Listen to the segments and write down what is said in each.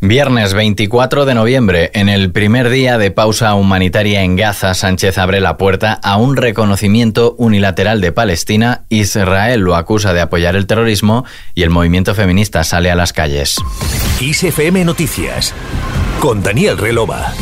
Viernes 24 de noviembre, en el primer día de pausa humanitaria en Gaza, Sánchez abre la puerta a un reconocimiento unilateral de Palestina, Israel lo acusa de apoyar el terrorismo y el movimiento feminista sale a las calles. ISFM Noticias con Daniel Relova.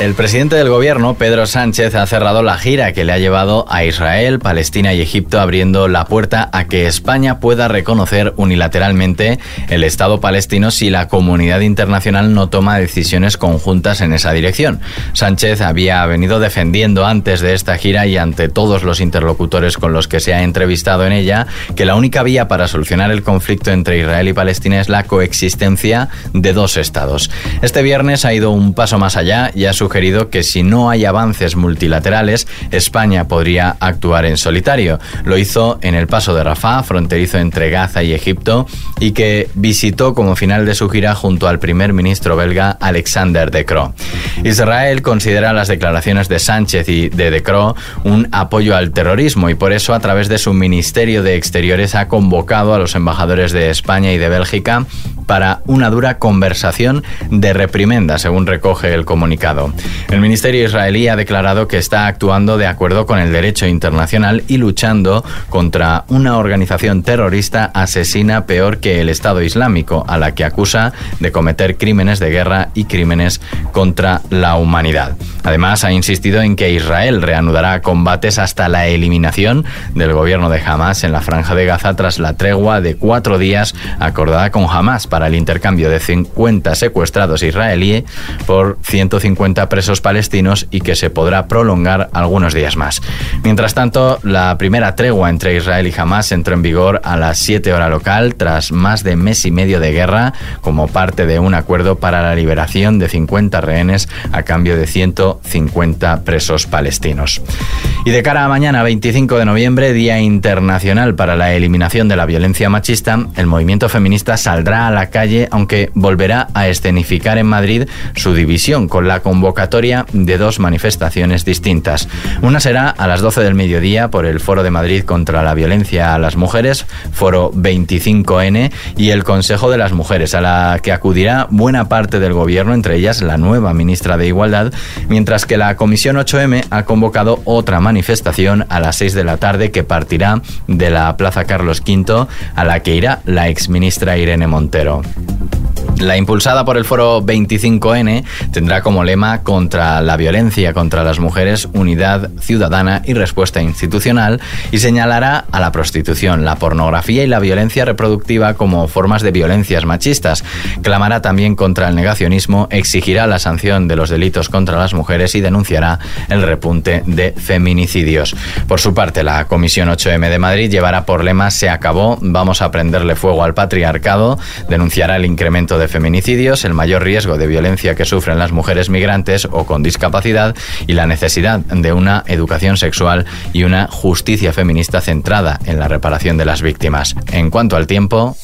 El presidente del gobierno, Pedro Sánchez, ha cerrado la gira que le ha llevado a Israel, Palestina y Egipto, abriendo la puerta a que España pueda reconocer unilateralmente el Estado palestino si la comunidad internacional no toma decisiones conjuntas en esa dirección. Sánchez había venido defendiendo antes de esta gira y ante todos los interlocutores con los que se ha entrevistado en ella que la única vía para solucionar el conflicto entre Israel y Palestina es la coexistencia de dos estados. Este viernes ha ido un paso más allá y ha que si no hay avances multilaterales, España podría actuar en solitario. Lo hizo en el paso de Rafah, fronterizo entre Gaza y Egipto, y que visitó como final de su gira junto al primer ministro belga Alexander De Croo. Israel considera las declaraciones de Sánchez y de De Croo un apoyo al terrorismo y por eso a través de su Ministerio de Exteriores ha convocado a los embajadores de España y de Bélgica para una dura conversación de reprimenda, según recoge el comunicado. El Ministerio israelí ha declarado que está actuando de acuerdo con el derecho internacional y luchando contra una organización terrorista asesina peor que el Estado Islámico, a la que acusa de cometer crímenes de guerra y crímenes contra la humanidad. Además, ha insistido en que Israel reanudará combates hasta la eliminación del gobierno de Hamas en la franja de Gaza tras la tregua de cuatro días acordada con Hamas para el intercambio de 50 secuestrados israelíes por 150 presos palestinos y que se podrá prolongar algunos días más. Mientras tanto, la primera tregua entre Israel y Hamas entró en vigor a las 7 horas local tras más de mes y medio de guerra como parte de un acuerdo para la liberación de 50 rehenes a cambio de 150 presos palestinos. Y de cara a mañana, 25 de noviembre, Día Internacional para la Eliminación de la Violencia Machista, el movimiento feminista saldrá a la calle, aunque volverá a escenificar en Madrid su división con la convocatoria de dos manifestaciones distintas. Una será a las 12 del mediodía por el Foro de Madrid contra la Violencia a las Mujeres, Foro 25N, y el Consejo de las Mujeres, a la que acudirá buena parte del Gobierno, entre ellas la nueva ministra de Igualdad, mientras que la Comisión 8M ha convocado otra manifestación a las 6 de la tarde que partirá de la Plaza Carlos V, a la que irá la exministra Irene Montero. down. La impulsada por el foro 25N tendrá como lema contra la violencia contra las mujeres, unidad ciudadana y respuesta institucional y señalará a la prostitución, la pornografía y la violencia reproductiva como formas de violencias machistas. Clamará también contra el negacionismo, exigirá la sanción de los delitos contra las mujeres y denunciará el repunte de feminicidios. Por su parte, la Comisión 8M de Madrid llevará por lema Se acabó, vamos a prenderle fuego al patriarcado, denunciará el incremento de feminicidios, el mayor riesgo de violencia que sufren las mujeres migrantes o con discapacidad y la necesidad de una educación sexual y una justicia feminista centrada en la reparación de las víctimas. En cuanto al tiempo...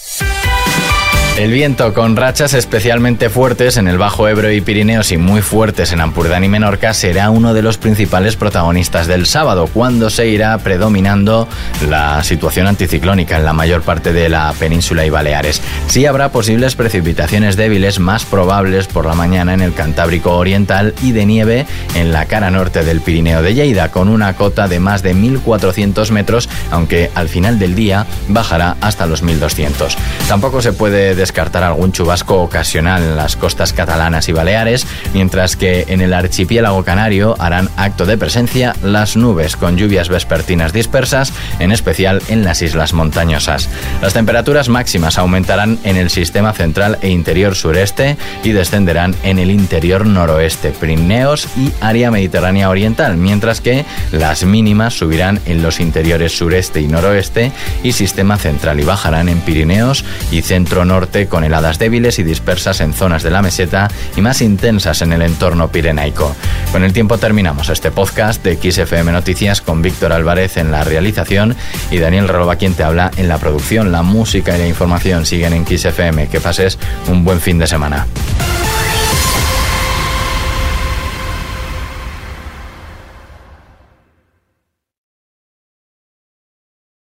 El viento con rachas especialmente fuertes en el Bajo Ebro y Pirineos y muy fuertes en Ampurdán y Menorca será uno de los principales protagonistas del sábado, cuando se irá predominando la situación anticiclónica en la mayor parte de la península y Baleares. Sí habrá posibles precipitaciones débiles más probables por la mañana en el Cantábrico Oriental y de nieve en la cara norte del Pirineo de Lleida, con una cota de más de 1.400 metros, aunque al final del día bajará hasta los 1.200. Tampoco se puede descartar algún chubasco ocasional en las costas catalanas y baleares, mientras que en el archipiélago canario harán acto de presencia las nubes con lluvias vespertinas dispersas, en especial en las islas montañosas. Las temperaturas máximas aumentarán en el sistema central e interior sureste y descenderán en el interior noroeste, Pirineos y área mediterránea oriental, mientras que las mínimas subirán en los interiores sureste y noroeste y sistema central y bajarán en Pirineos y centro norte con heladas débiles y dispersas en zonas de la meseta y más intensas en el entorno pirenaico. Con el tiempo terminamos este podcast de XFM Noticias con Víctor Álvarez en la realización y Daniel Roloba quien te habla en la producción. La música y la información siguen en XFM. Que pases un buen fin de semana.